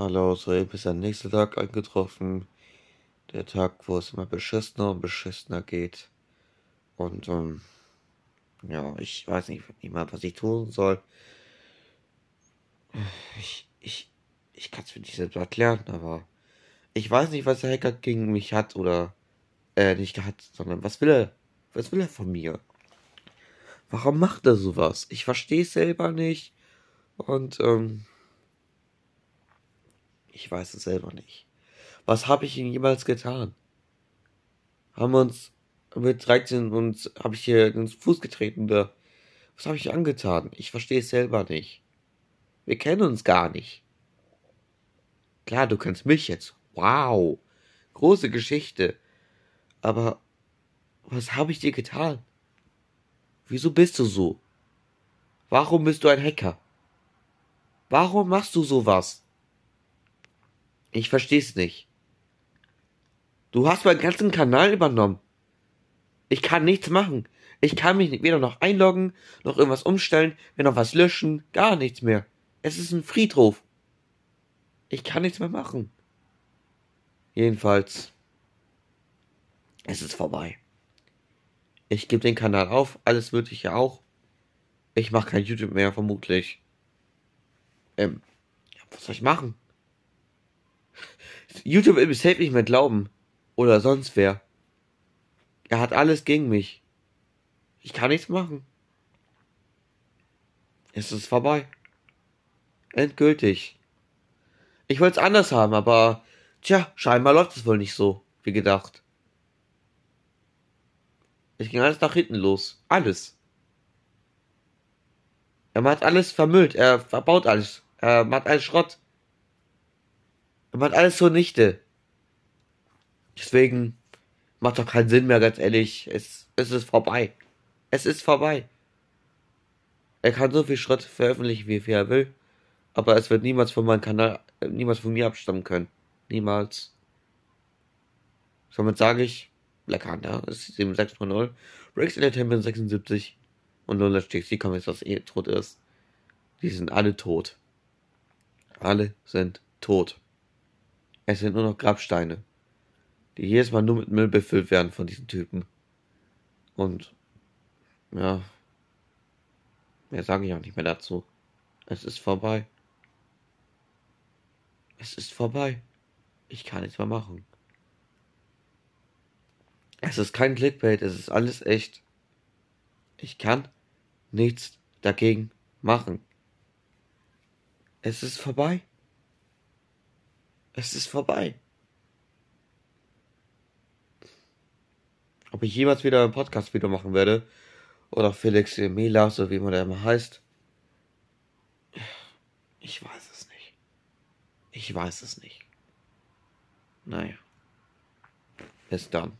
Hallo, soeben ist der nächste Tag eingetroffen. Der Tag, wo es immer beschissener und beschissener geht. Und, ähm, ja, ich weiß nicht, nicht mal, was ich tun soll. Ich, ich, ich kann es mir nicht selbst erklären, aber ich weiß nicht, was der Hacker gegen mich hat oder, äh, nicht hat, sondern was will er, was will er von mir? Warum macht er sowas? Ich verstehe es selber nicht. Und, ähm, ich weiß es selber nicht. Was habe ich ihm jemals getan? Haben wir uns mit 13 und habe ich hier ins Fuß getreten oder was habe ich angetan? Ich verstehe es selber nicht. Wir kennen uns gar nicht. Klar, du kennst mich jetzt. Wow. Große Geschichte. Aber was habe ich dir getan? Wieso bist du so? Warum bist du ein Hacker? Warum machst du sowas? Ich versteh's nicht. Du hast meinen ganzen Kanal übernommen. Ich kann nichts machen. Ich kann mich weder noch einloggen, noch irgendwas umstellen, weder noch was löschen, gar nichts mehr. Es ist ein Friedhof. Ich kann nichts mehr machen. Jedenfalls, es ist vorbei. Ich gebe den Kanal auf, alles würde ich ja auch. Ich mache kein YouTube mehr, vermutlich. Ähm, was soll ich machen? YouTube will safe nicht mehr glauben. Oder sonst wer. Er hat alles gegen mich. Ich kann nichts machen. Es ist vorbei. Endgültig. Ich wollte es anders haben, aber tja, scheinbar läuft es wohl nicht so, wie gedacht. Ich ging alles nach hinten los. Alles. Er macht alles vermüllt. Er verbaut alles. Er macht alles Schrott. Macht alles zunichte. Deswegen macht doch keinen Sinn mehr, ganz ehrlich. Es, es ist vorbei. Es ist vorbei. Er kann so viel Schrott veröffentlichen, wie viel er will. Aber es wird niemals von meinem Kanal, niemals von mir abstammen können. Niemals. Somit sage ich, Black Hunter ist 76.0, Rex Entertainment 76 und Lola TXT Comics, was eh tot ist. Die sind alle tot. Alle sind tot. Es sind nur noch Grabsteine, die jedes Mal nur mit Müll befüllt werden von diesen Typen. Und, ja, mehr sage ich auch nicht mehr dazu. Es ist vorbei. Es ist vorbei. Ich kann nichts mehr machen. Es ist kein Clickbait, es ist alles echt. Ich kann nichts dagegen machen. Es ist vorbei. Es ist vorbei. Ob ich jemals wieder ein Podcast wieder machen werde, oder Felix Mela, so wie man da immer heißt, ich weiß es nicht. Ich weiß es nicht. Naja. Bis dann.